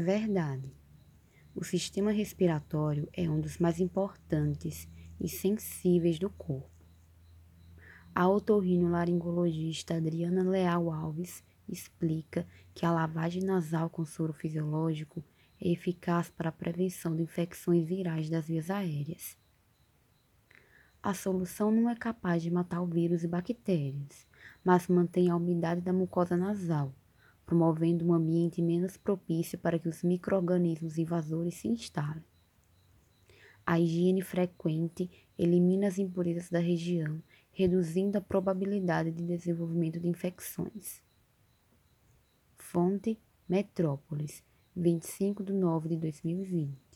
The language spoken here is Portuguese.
Verdade. O sistema respiratório é um dos mais importantes e sensíveis do corpo. A otorrinolaringologista Adriana Leal Alves explica que a lavagem nasal com soro fisiológico é eficaz para a prevenção de infecções virais das vias aéreas. A solução não é capaz de matar o vírus e bactérias, mas mantém a umidade da mucosa nasal, promovendo um ambiente menos propício para que os micro-organismos invasores se instalem. A higiene frequente elimina as impurezas da região, reduzindo a probabilidade de desenvolvimento de infecções. Fonte Metrópolis, 25 de nove de 2020.